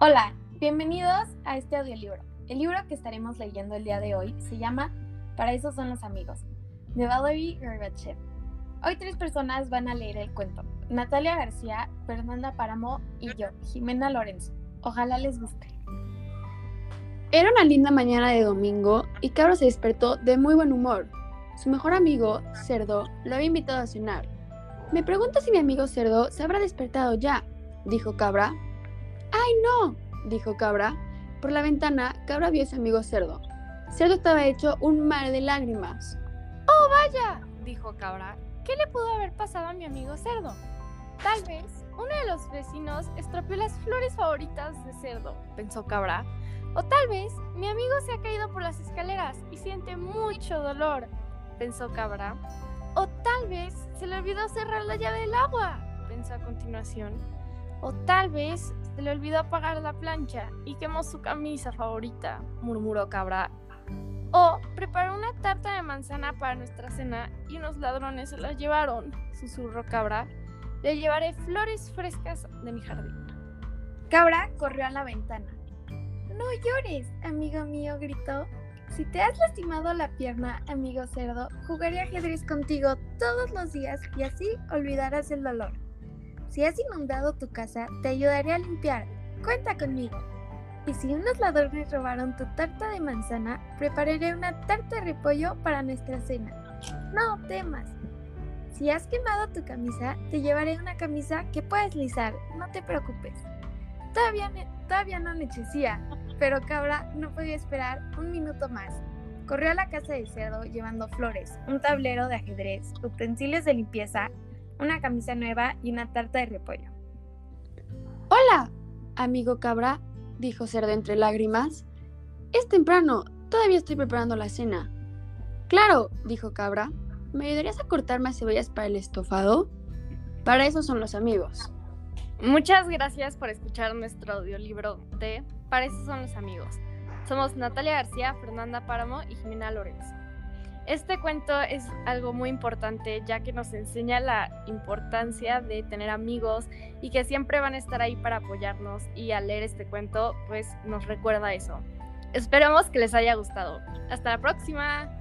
Hola, bienvenidos a este audiolibro. El libro que estaremos leyendo el día de hoy se llama Para eso son los amigos, de Valerie Gerbachev. Hoy tres personas van a leer el cuento. Natalia García, Fernanda Páramo y yo, Jimena Lorenzo. Ojalá les guste. Era una linda mañana de domingo y Cabra se despertó de muy buen humor. Su mejor amigo, Cerdo, lo había invitado a cenar. Me pregunto si mi amigo Cerdo se habrá despertado ya, dijo Cabra, ¡Ay, no! dijo Cabra. Por la ventana, Cabra vio a su amigo Cerdo. Cerdo estaba hecho un mar de lágrimas. ¡Oh, vaya! dijo Cabra. ¿Qué le pudo haber pasado a mi amigo Cerdo? Tal vez uno de los vecinos estropeó las flores favoritas de Cerdo, pensó Cabra. O tal vez mi amigo se ha caído por las escaleras y siente mucho dolor, pensó Cabra. O tal vez se le olvidó cerrar la llave del agua, pensó a continuación. O tal vez se le olvidó apagar la plancha y quemó su camisa favorita, murmuró Cabra. O preparó una tarta de manzana para nuestra cena y unos ladrones se la llevaron, susurró Cabra. Le llevaré flores frescas de mi jardín. Cabra corrió a la ventana. No llores, amigo mío, gritó. Si te has lastimado la pierna, amigo cerdo, jugaré ajedrez contigo todos los días y así olvidarás el dolor. Si has inundado tu casa, te ayudaré a limpiar. Cuenta conmigo. Y si unos ladrones robaron tu tarta de manzana, prepararé una tarta de repollo para nuestra cena. No temas. Si has quemado tu camisa, te llevaré una camisa que puedes lisar. No te preocupes. Todavía, todavía no anochecía, pero Cabra no podía esperar un minuto más. Corrió a la casa del cerdo llevando flores, un tablero de ajedrez, utensilios de limpieza una camisa nueva y una tarta de repollo. Hola, amigo cabra, dijo Cerdo entre lágrimas. Es temprano, todavía estoy preparando la cena. Claro, dijo Cabra. ¿Me ayudarías a cortar más cebollas para el estofado? Para eso son los amigos. Muchas gracias por escuchar nuestro audiolibro de Para eso son los amigos. Somos Natalia García, Fernanda Páramo y Jimena Lorenzo. Este cuento es algo muy importante ya que nos enseña la importancia de tener amigos y que siempre van a estar ahí para apoyarnos y al leer este cuento pues nos recuerda eso. Esperamos que les haya gustado. Hasta la próxima.